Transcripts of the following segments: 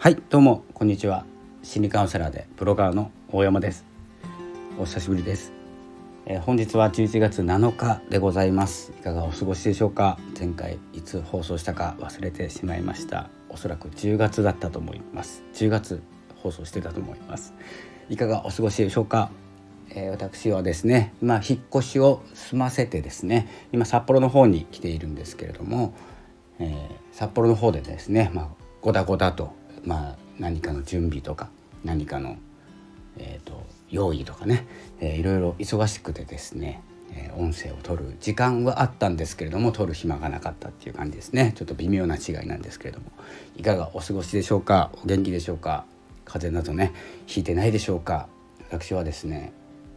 はいどうもこんにちは。心理カウンセラーでブロガーの大山です。お久しぶりです、えー、本日は11月7日でございます。いかがお過ごしでしょうか？前回いつ放送したか忘れてしまいました。おそらく10月だったと思います。10月放送してたと思います。いかがお過ごしでしょうか？え、私はですね、まあ、引っ越しを済ませてですね今札幌の方に来ているんですけれども、えー、札幌の方でですね、まあ、ごだごだと、まあ、何かの準備とか何かの、えーと、用意とかね、えー、いろいろ忙しくてですね、えー、音声を取る時間はあったんですけれども取る暇がなかったっていう感じですね。ちょっと微妙な違いなんですけれども。いかがお過ごしでしょうか？お元気でしょうか？風邪などねひいてないでしょうか？私はですね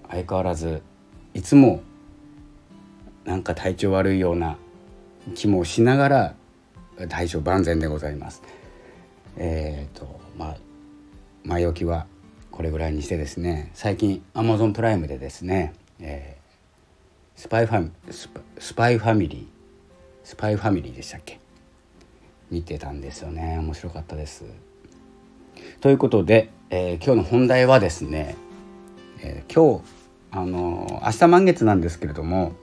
相変わらずいつもなんか体調悪いような気もしながら大丈万全でございます。えっ、ー、とまあ前置きはこれぐらいにしてですね最近 Amazon プライムでですね、えー、スパイファミスパイファミリースパイファミリーでしたっけ？見てたんですよね面白かったです。ということで、えー、今日の本題はですね、えー、今日あの明日満月なんですけれども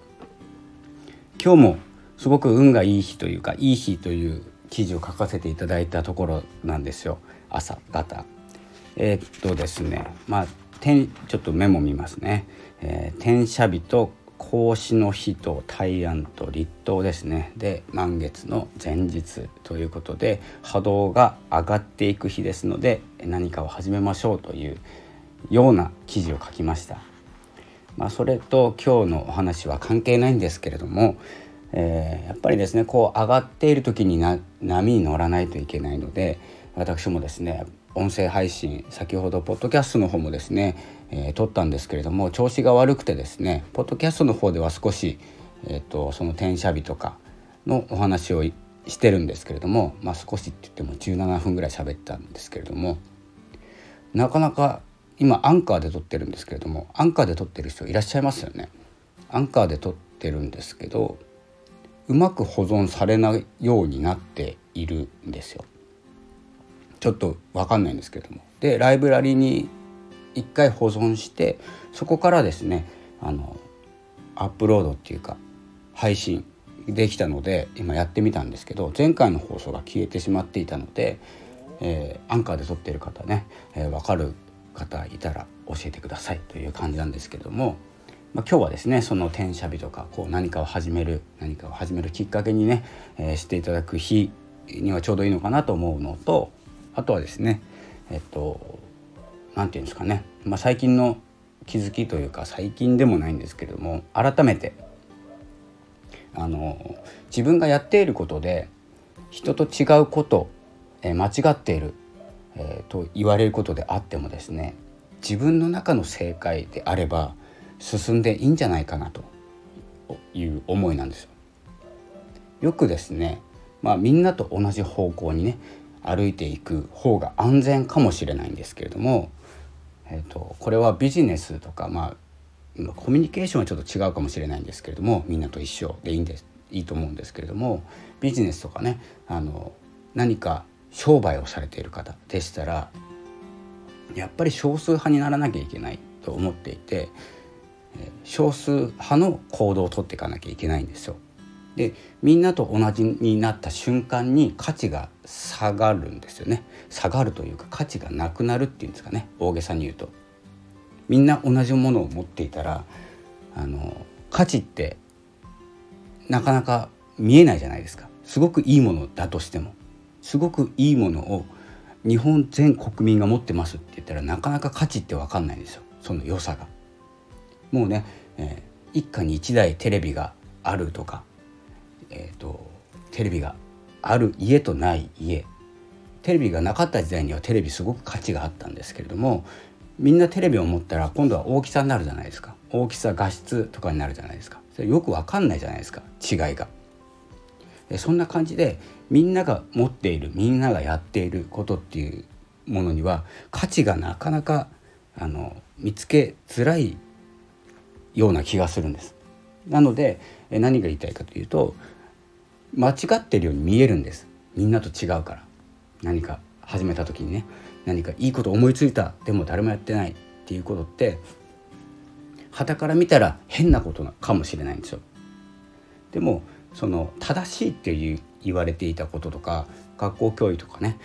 今日もすごく運がいい日というかいい日という記事を書かせていただいたところなんですよ朝方。えー、っとですねまあちょっとメモ見ますね。えー、天赦日と孔子の日と大安と立冬ですねで満月の前日ということで波動が上がっていく日ですので何かを始めましょうというような記事を書きました。まあ、それと今日のお話は関係ないんですけれども、えー、やっぱりですねこう上がっている時にな波に乗らないといけないので私もですね音声配信先ほどポッドキャストの方もですね、えー、撮ったんですけれども調子が悪くてですねポッドキャストの方では少し、えーと、その転写日とかのお話をしてるんですけれども、まあ、少しって言っても17分ぐらい喋ったんですけれどもなかなか今アンカーで撮ってるんですけれどもアンカーで撮ってる人いらっしゃいますよね。アンカーで撮ってるんですけどうまく保存されないようになっているんですよ。ちょっと分かんないんですけども。でライブラリに一回保存してそこからですねあのアップロードっていうか配信できたので今やってみたんですけど前回の放送が消えてしまっていたので、えー、アンカーで撮ってる方ね、えー、分かる方いたら教えてくださいという感じなんですけども、まあ、今日はですねその転写日とかこう何かを始める何かを始めるきっかけにね、えー、していただく日にはちょうどいいのかなと思うのとあとはですねえっと何て言うんですかね、まあ、最近の気づきというか最近でもないんですけれども改めてあの自分がやっていることで人と違うこと、え間違っているえー、と言われることであってもですね自分の中の正解であれば進んでいいんじゃないかなという思いなんですよ。よくですね、まあ、みんなと同じ方向にね歩いていく方が安全かもしれないんですけれども、えーと、これはビジネスとか、まあ、コミュニケーションはちょっと違うかもしれないんですけれどもみんなと一緒でいいんですいいと思うんですけれどもビジネスとかねあの何か商売をされている方でしたらやっぱり少数派にならなきゃいけないと思っていて少数派の行動をとっていかなきゃいけないんですよ。でみんなと同じになった瞬間に価値が下がるんですよね。下がるというか価値がなくなるっていうんですかね。大げさに言うと。みんな同じものを持っていたらあの価値ってなかなか見えないじゃないですか。すごくいいものだとしても。すごくいいものを日本全国民が持ってますって言ったらなかなか価値って分かんないんですよ。その良さが。もうね、えー、一家に一台テレビがあるとか、えーと、テレビがある家とない家。テレビがなかった時代にはテレビすごく価値があったんですけれどもみんなテレビを持ったら今度は大きさになるじゃないですか。大きさ画質とかになるじゃないですか。それよく分かんないじゃないですか。違いが。そんな感じでみんなが持っているみんながやっていることっていうものには価値がなかなかあの見つけづらいような気がするんです。なので何が言いたいかというと間違ってるように見えるんです。みんなと違うから。何か始めた時にね。何かいいこと思いついた。でも誰もやってない。っていうことって傍から見たら変なことかもしれないんですよ。でもその正しいっていう言われていたこととか学校教育とかね。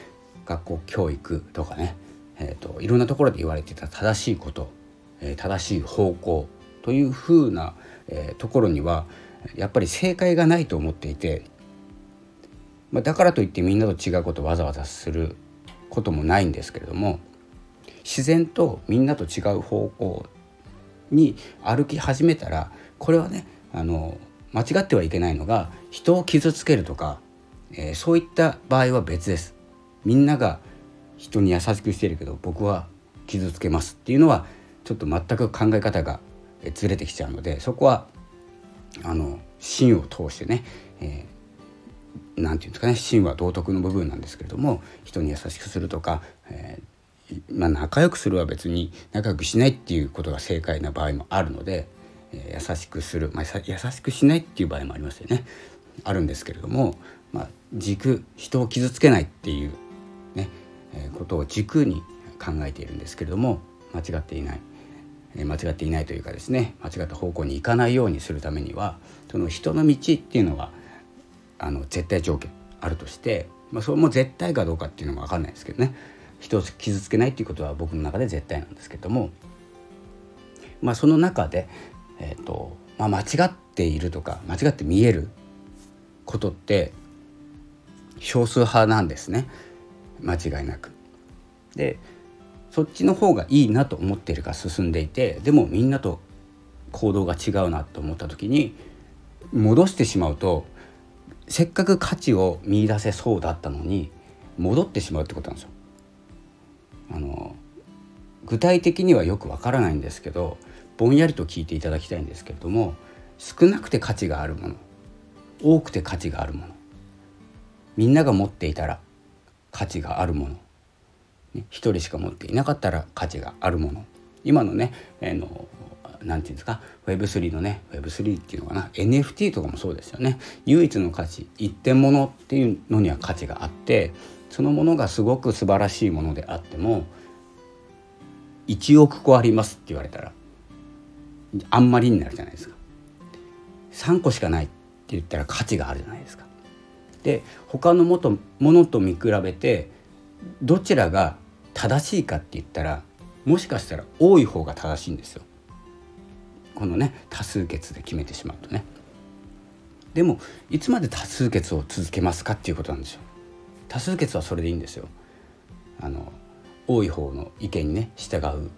学校教育とかね、えーと、いろんなところで言われていた正しいこと、えー、正しい方向。というふうな、えー、ところにはやっぱり正解がないと思っていて、まあ、だからといってみんなと違うことをわざわざすることもないんですけれども自然とみんなと違う方向に歩き始めたらこれはねあの間違ってはいけないのが人を傷つけるとか、えー、そういった場合は別です。みんなが人に優しくしてるけど僕は傷つけますっていうのはちょっと全く考え方がずれてきちゃうのでそこはあの芯を通してね、えー、なんていうんですかね芯は道徳の部分なんですけれども人に優しくするとか、えー、まあ、仲良くするは別に仲良くしないっていうことが正解な場合もあるので、えー、優しくする、まあ、優しくしないっていう場合もありますよねあるんですけれども、まあ、軸人を傷つけないっていうね、えことを軸に考えているんですけれども間違っていない。間違っていないというかですね間違った方向に行かないようにするためにはその人の道っていうのはあの絶対条件あるとして、まあ、それも絶対かどうかっていうのも分かんないですけどね人を傷つけないっていうことは僕の中で絶対なんですけども、まあ、その中で、えーとまあ、間違っているとか間違って見えることって少数派なんですね間違いなく。でそっちの方がいいなと思っているか進んでいてでもみんなと行動が違うなと思った時に戻してしまうとせっかく価値を見いだせそうだったのに戻ってしまうってことなんですよ。あの具体的にはよくわからないんですけどぼんやりと聞いていただきたいんですけれども少なくて価値があるもの多くて価値があるものみんなが持っていたら価値があるものね、1人しか持っていなかったら価値があるもの。今のね、えー、のなんていうんですか Web3 のね Web3 っていうのかな NFT とかもそうですよね。唯一の価値一点物っていうのには価値があってそのものがすごく素晴らしいものであっても1億個ありますって言われたらあんまりになるじゃないですか。3個しかないって言ったら価値があるじゃないですか。で他のもとものと見比べてどちらが正しいかって言ったらもしかしたら多い方が正しいんですよ。このね多数決で決めてしまうとね。でもいつまで多数決を続けますかっていうことなんですよ。多数決はそれでいいんですよ。あの多い方の意見にね従う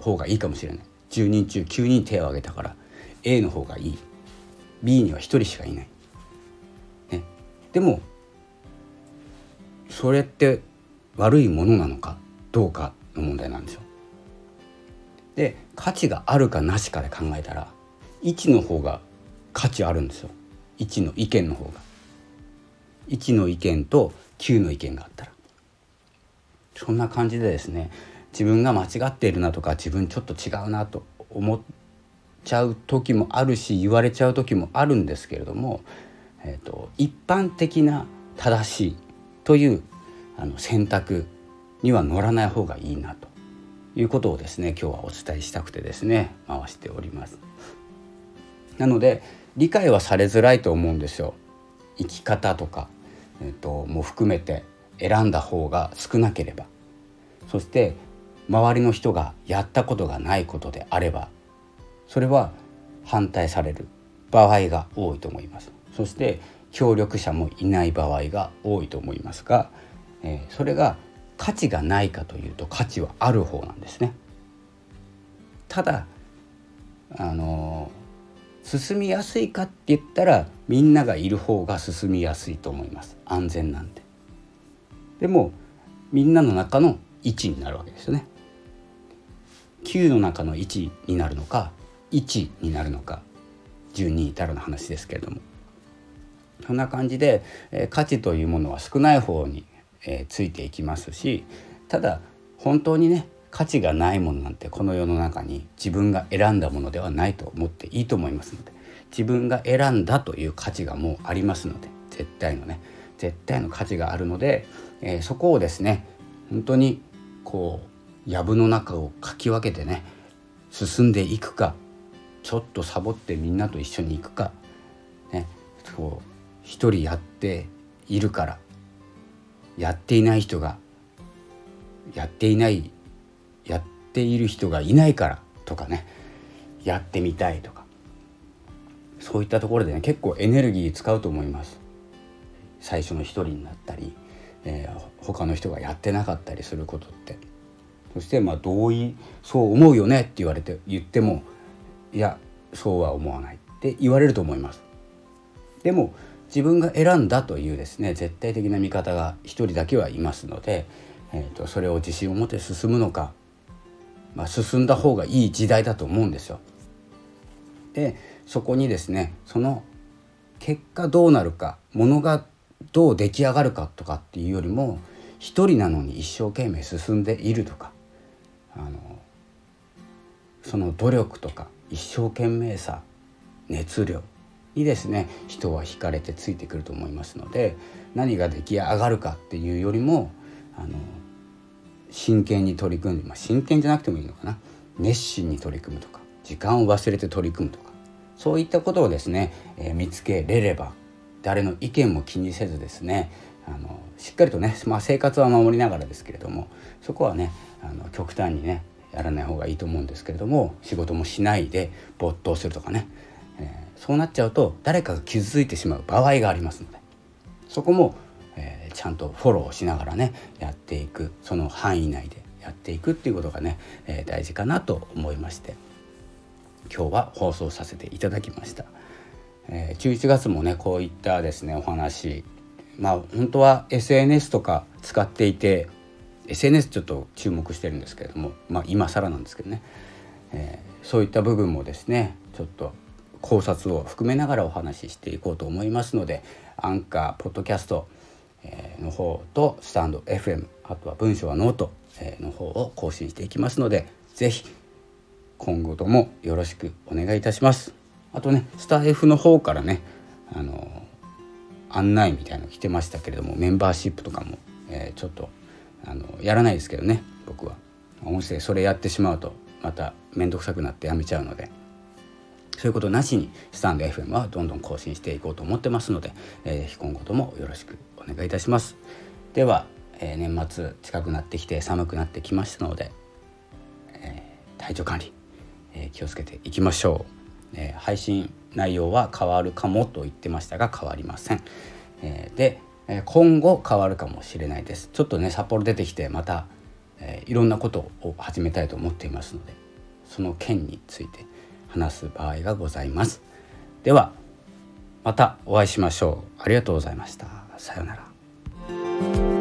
方がいいかもしれない。10人中9人手を挙げたから A の方がいい。B には1人しかいない、ね、でもそれって悪いものなのかどうかの問題なんですよ。で価値があるかなしかで考えたら1の方が価値あるんですよ1の意見の方が。1の意見と9の意見があったらそんな感じでですね自分が間違っているなとか自分ちょっと違うなと思っちゃう時もあるし言われちゃう時もあるんですけれども、えーと一般的な正しいというあの選択には乗らない方がいいなということをですね今日はお伝えしたくてですね回しております。なので理解はされづらいと思うんですよ。生き方とか、えっと、も含めて選んだ方が少なければそして周りの人がやったことがないことであればそれは反対される場合が多いと思います。そして協力者もいない場合が多いと思いますがえー、それが価値がないかというと価値はある方なんですね。ただあのー、進みやすいかって言ったらみんながいる方が進みやすいと思います安全なんで。でもみんなの中の1になるわけですよね。9の中の1になるのか1になるのか10に至るの話ですけれどもそんな感じで、えー、価値というものは少ない方にえー、ついていきますしただ本当にね価値がないものなんてこの世の中に自分が選んだものではないと思っていいと思いますので自分が選んだという価値がもうありますので絶対のね絶対の価値があるので、えー、そこをですね本当にこう藪の中をかき分けてね進んでいくかちょっとサボってみんなと一緒に行くか、ね、こう一人やっているからやっていない人がやっていないやっている人がいないからとかねやってみたいとか。そういったところでね結構エネルギー使うと思います。最初の一人になったり、えー、他の人がやってなかったりすることって。そしてまあ同意そう思うよねって言われて言ってもいやそうは思わないって言われると思います。でも自分が選んだというですね絶対的な見方が一人だけはいますので、えーと、それを自信を持って進むのか、まあ、進んだ方がいい時代だと思うんですよ。でそこにですねその結果どうなるかものがどう出来上がるかとかっていうよりも一人なのに一生懸命進んでいるとかあのその努力とか一生懸命さ熱量にですね。人は惹かれてついてくると思いますので何が出来上がるかっていうよりもあの真剣に取り組んで、まあ、真剣じゃなくてもいいのかな。熱心に取り組むとか時間を忘れて取り組むとかそういったことをですね、えー、見つけれれば誰の意見も気にせずですねあのしっかりとね、まあ、生活は守りながらですけれどもそこはねあの極端にねやらない方がいいと思うんですけれども仕事もしないで没頭するとかね、えー、そうなっちゃうと誰かが傷ついてしまう場合がありますので。そこも、えー、ちゃんとフォローしながらねやっていく。その範囲内でやっていくっていうことがね、えー、大事かなと思いまして。今日は放送させていただきました。えー、11月もねこういったですねお話。まあ本当は SNS とか使っていて SNS ちょっと注目してるんですけれどもまあ今更なんですけどね、えー、そういった部分もですねちょっと考察を含めながらお話ししていこうと思いますのでアンカーポッドキャストの方とスタンド FM あとは文章はノートの方を更新していきますので是非今後ともよろしくお願いいたします。あとねスタッフの方からねあの案内みたいの来てましたけれどもメンバーシップとかも、えー、ちょっとあのやらないですけどね僕は音声それやってしまうとまた面倒くさくなってやめちゃうのでそういうことなしにスタンド FM はどんどん更新していこうと思ってますので、えー、今後ともよろしくお願いいたします。では、えー、年末近くなってきて寒くなってきましたので、えー、体調管理、え気をつけていきましょう。えー、配信内容は変わるかもと言ってましたが変わりません、えー、で今後変わるかもしれないです。ちょっとね札幌出てきてまた、えー、いろんなことを始めたいと思っていますのでその件について話す場合がございます。ではまたお会いしましょう。ありがとうございました。さようなら。